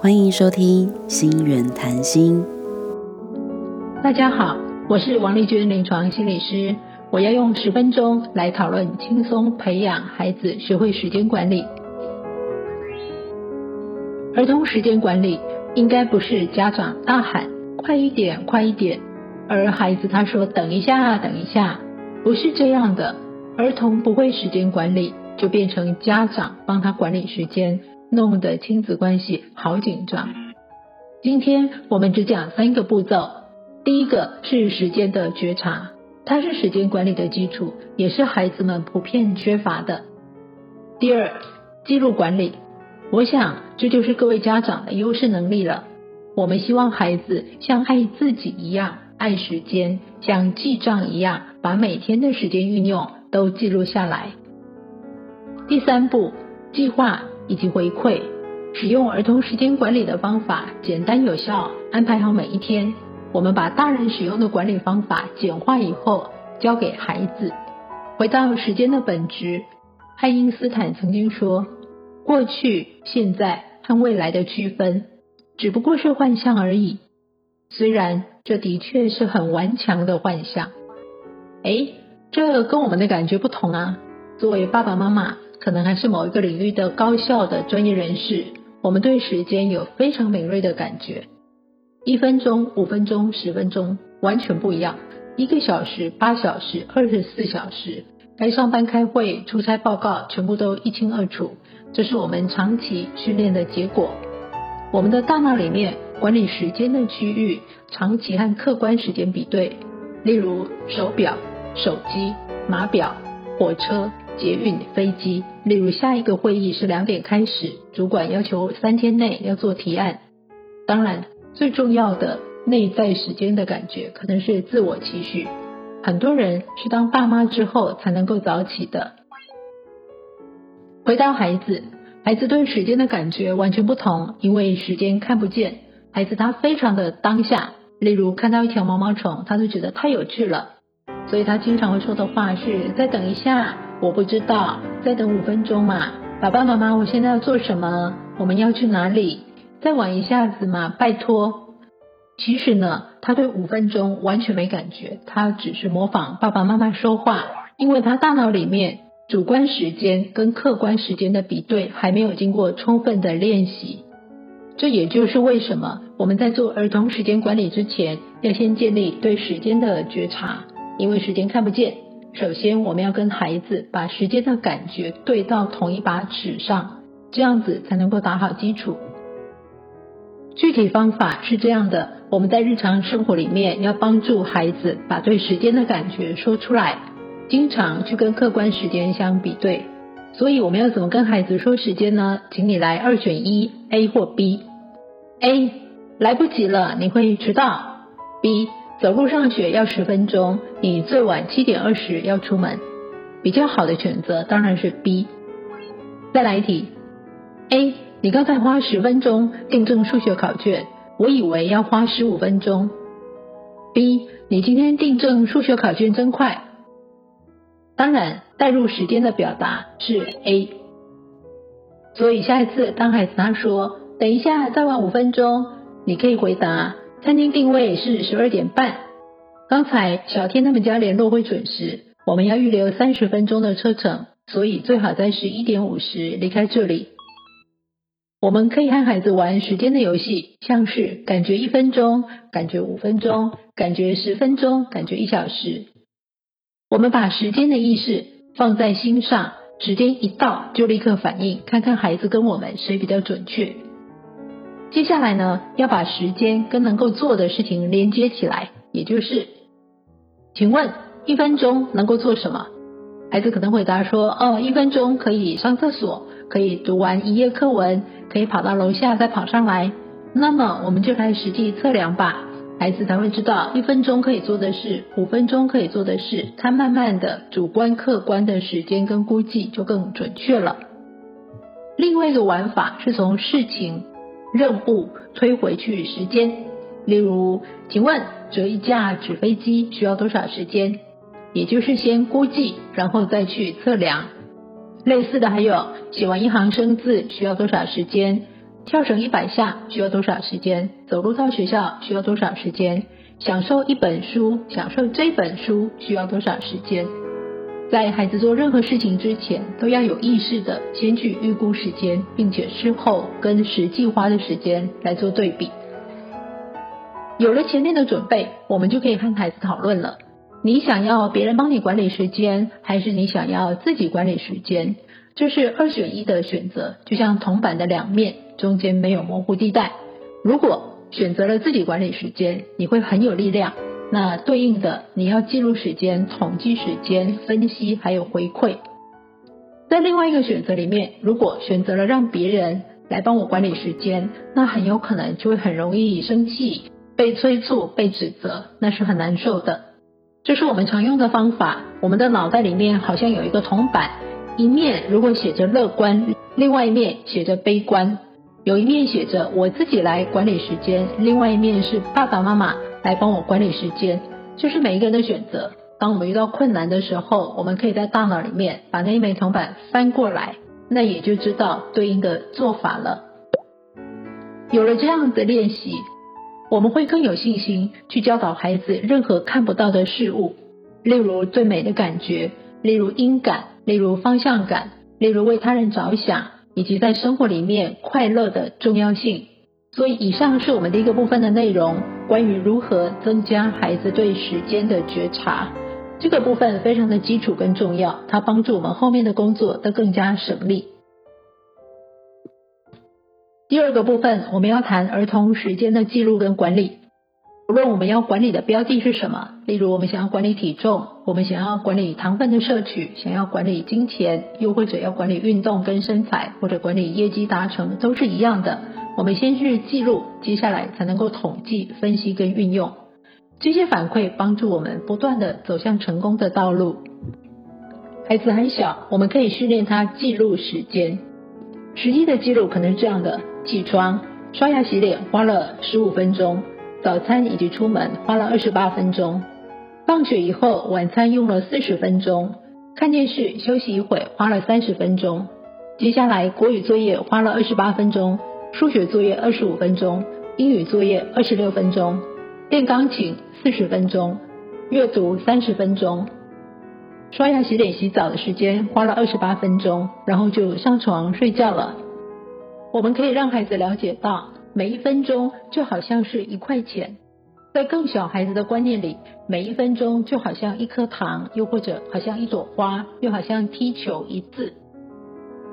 欢迎收听心源谈心。大家好，我是王丽娟，临床心理师。我要用十分钟来讨论轻松培养孩子学会时间管理。儿童时间管理应该不是家长大喊“快一点，快一点”，而孩子他说“等一下，等一下”，不是这样的。儿童不会时间管理，就变成家长帮他管理时间，弄得亲子关系好紧张。今天我们只讲三个步骤，第一个是时间的觉察。它是时间管理的基础，也是孩子们普遍缺乏的。第二，记录管理，我想这就是各位家长的优势能力了。我们希望孩子像爱自己一样爱时间，像记账一样把每天的时间运用都记录下来。第三步，计划以及回馈，使用儿童时间管理的方法，简单有效，安排好每一天。我们把大人使用的管理方法简化以后，教给孩子。回到时间的本质，爱因斯坦曾经说：“过去、现在和未来的区分，只不过是幻象而已。”虽然这的确是很顽强的幻象。哎，这跟我们的感觉不同啊！作为爸爸妈妈，可能还是某一个领域的高效的专业人士，我们对时间有非常敏锐的感觉。一分钟、五分钟、十分钟，完全不一样。一个小时、八小时、二十四小时，该上班、开会、出差报告，全部都一清二楚。这是我们长期训练的结果。我们的大脑里面管理时间的区域，长期和客观时间比对，例如手表、手机、码表、火车、捷运、飞机。例如下一个会议是两点开始，主管要求三天内要做提案。当然。最重要的内在时间的感觉，可能是自我期许。很多人是当爸妈之后才能够早起的。回到孩子，孩子对时间的感觉完全不同，因为时间看不见。孩子他非常的当下，例如看到一条毛毛虫，他就觉得太有趣了，所以他经常会说的话是：“再等一下，我不知道，再等五分钟嘛，爸爸妈妈，我现在要做什么？我们要去哪里？”再晚一下子嘛，拜托。其实呢，他对五分钟完全没感觉，他只是模仿爸爸妈妈说话，因为他大脑里面主观时间跟客观时间的比对还没有经过充分的练习。这也就是为什么我们在做儿童时间管理之前，要先建立对时间的觉察，因为时间看不见。首先，我们要跟孩子把时间的感觉对到同一把尺上，这样子才能够打好基础。具体方法是这样的：我们在日常生活里面要帮助孩子把对时间的感觉说出来，经常去跟客观时间相比对。所以我们要怎么跟孩子说时间呢？请你来二选一，A 或 B。A 来不及了，你会迟到。B 走路上学要十分钟，你最晚七点二十要出门。比较好的选择当然是 B。再来一题，A。你刚才花十分钟订正数学考卷，我以为要花十五分钟。B，你今天订正数学考卷真快。当然，代入时间的表达是 A。所以下一次当孩子他说“等一下，再晚五分钟”，你可以回答：“餐厅定位是十二点半。刚才小天他们家联络会准时，我们要预留三十分钟的车程，所以最好在十一点五十离开这里。”我们可以和孩子玩时间的游戏，像是感觉一分钟，感觉五分钟，感觉十分钟，感觉一小时。我们把时间的意识放在心上，时间一到就立刻反应，看看孩子跟我们谁比较准确。接下来呢，要把时间跟能够做的事情连接起来，也就是，请问一分钟能够做什么？孩子可能回答说：“哦，一分钟可以上厕所，可以读完一页课文。”可以跑到楼下再跑上来，那么我们就来实际测量吧，孩子才会知道一分钟可以做的事，五分钟可以做的事，他慢慢的主观客观的时间跟估计就更准确了。另外一个玩法是从事情、任务推回去时间，例如，请问折一架纸飞机需要多少时间？也就是先估计，然后再去测量。类似的还有写完一行生字需要多少时间？跳绳一百下需要多少时间？走路到学校需要多少时间？享受一本书，享受这本书需要多少时间？在孩子做任何事情之前，都要有意识的先去预估时间，并且事后跟实际花的时间来做对比。有了前面的准备，我们就可以和孩子讨论了。你想要别人帮你管理时间，还是你想要自己管理时间？这是二选一的选择，就像铜板的两面，中间没有模糊地带。如果选择了自己管理时间，你会很有力量。那对应的，你要记录时间、统计时间、分析还有回馈。在另外一个选择里面，如果选择了让别人来帮我管理时间，那很有可能就会很容易生气、被催促、被指责，那是很难受的。这是我们常用的方法。我们的脑袋里面好像有一个铜板，一面如果写着乐观，另外一面写着悲观。有一面写着我自己来管理时间，另外一面是爸爸妈妈来帮我管理时间，就是每一个人的选择。当我们遇到困难的时候，我们可以在大脑里面把那一枚铜板翻过来，那也就知道对应的做法了。有了这样的练习，我们会更有信心去教导孩子任何看不到的事物，例如最美的感觉，例如音感，例如方向感，例如为他人着想。以及在生活里面快乐的重要性，所以以上是我们第一个部分的内容，关于如何增加孩子对时间的觉察。这个部分非常的基础跟重要，它帮助我们后面的工作都更加省力。第二个部分，我们要谈儿童时间的记录跟管理。无论我们要管理的标的是什么，例如我们想要管理体重，我们想要管理糖分的摄取，想要管理金钱，又或者要管理运动跟身材，或者管理业绩达成，都是一样的。我们先去记录，接下来才能够统计、分析跟运用这些反馈，帮助我们不断的走向成功的道路。孩子很小，我们可以训练他记录时间。实际的记录可能是这样的：起床、刷牙、洗脸花了十五分钟。早餐以及出门花了二十八分钟，放学以后晚餐用了四十分钟，看电视休息一会花了三十分钟，接下来国语作业花了二十八分钟，数学作业二十五分钟，英语作业二十六分钟，练钢琴四十分钟，阅读三十分钟，刷牙洗脸洗澡的时间花了二十八分钟，然后就上床睡觉了。我们可以让孩子了解到。每一分钟就好像是一块钱，在更小孩子的观念里，每一分钟就好像一颗糖，又或者好像一朵花，又好像踢球一次。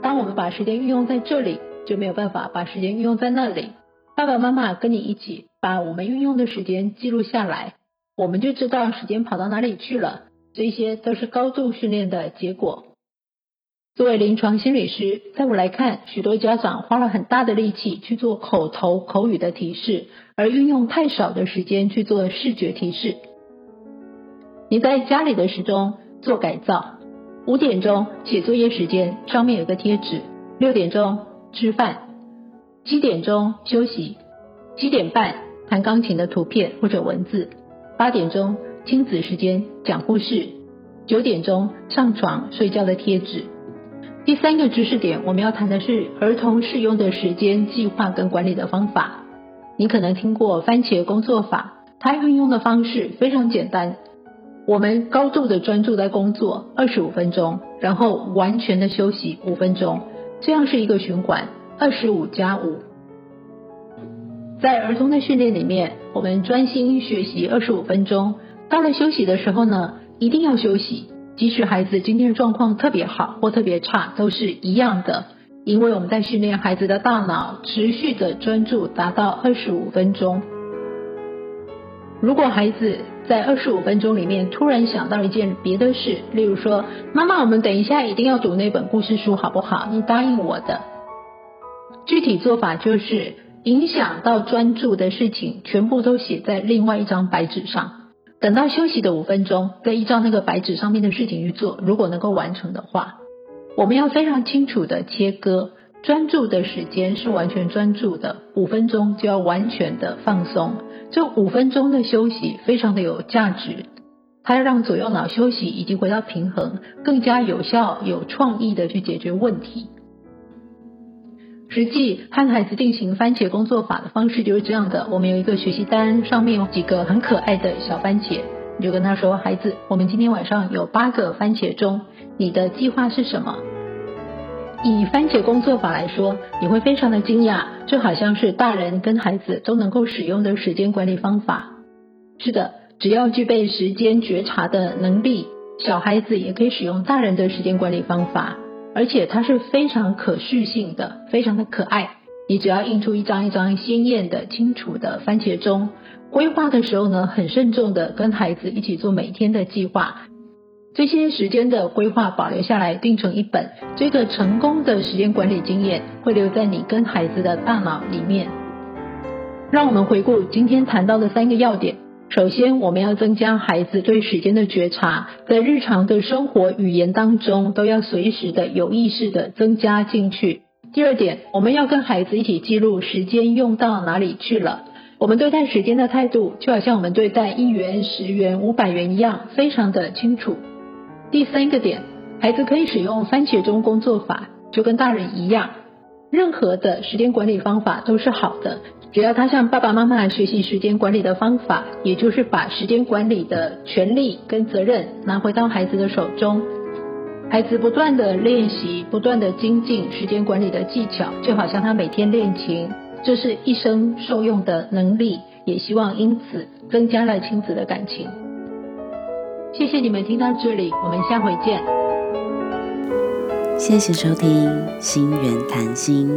当我们把时间运用在这里，就没有办法把时间运用在那里。爸爸妈妈跟你一起把我们运用的时间记录下来，我们就知道时间跑到哪里去了。这些都是高度训练的结果。作为临床心理师，在我来看，许多家长花了很大的力气去做口头口语的提示，而运用太少的时间去做视觉提示。你在家里的时钟做改造，五点钟写作业时间上面有个贴纸，六点钟吃饭，七点钟休息，七点半弹钢琴的图片或者文字，八点钟亲子时间讲故事，九点钟上床睡觉的贴纸。第三个知识点，我们要谈的是儿童适用的时间计划跟管理的方法。你可能听过番茄工作法，它运用的方式非常简单。我们高度的专注在工作二十五分钟，然后完全的休息五分钟，这样是一个循环，二十五加五。在儿童的训练里面，我们专心学习二十五分钟，到了休息的时候呢，一定要休息。即使孩子今天的状况特别好或特别差，都是一样的，因为我们在训练孩子的大脑持续的专注达到二十五分钟。如果孩子在二十五分钟里面突然想到一件别的事，例如说：“妈妈，我们等一下一定要读那本故事书，好不好？你答应我的。”具体做法就是影响到专注的事情，全部都写在另外一张白纸上。等到休息的五分钟，再依照那个白纸上面的事情去做。如果能够完成的话，我们要非常清楚的切割，专注的时间是完全专注的，五分钟就要完全的放松。这五分钟的休息非常的有价值，它要让左右脑休息以及回到平衡，更加有效、有创意的去解决问题。实际和孩子进行番茄工作法的方式就是这样的：我们有一个学习单，上面有几个很可爱的小番茄，你就跟他说：“孩子，我们今天晚上有八个番茄钟，你的计划是什么？”以番茄工作法来说，你会非常的惊讶，这好像是大人跟孩子都能够使用的时间管理方法。是的，只要具备时间觉察的能力，小孩子也可以使用大人的时间管理方法，而且它是非常可续性的，非常的可爱。你只要印出一张一张鲜艳的、清楚的番茄钟，规划的时候呢，很慎重的跟孩子一起做每天的计划。这些时间的规划保留下来，定成一本。这个成功的时间管理经验会留在你跟孩子的大脑里面。让我们回顾今天谈到的三个要点。首先，我们要增加孩子对时间的觉察，在日常的生活语言当中，都要随时的有意识的增加进去。第二点，我们要跟孩子一起记录时间用到哪里去了。我们对待时间的态度，就好像我们对待一元、十元、五百元一样，非常的清楚。第三个点，孩子可以使用番茄钟工作法，就跟大人一样。任何的时间管理方法都是好的，只要他向爸爸妈妈学习时间管理的方法，也就是把时间管理的权利跟责任拿回到孩子的手中。孩子不断的练习，不断的精进时间管理的技巧，就好像他每天练琴，这是一生受用的能力，也希望因此增加了亲子的感情。谢谢你们听到这里，我们下回见。谢谢收听《心缘谈心》。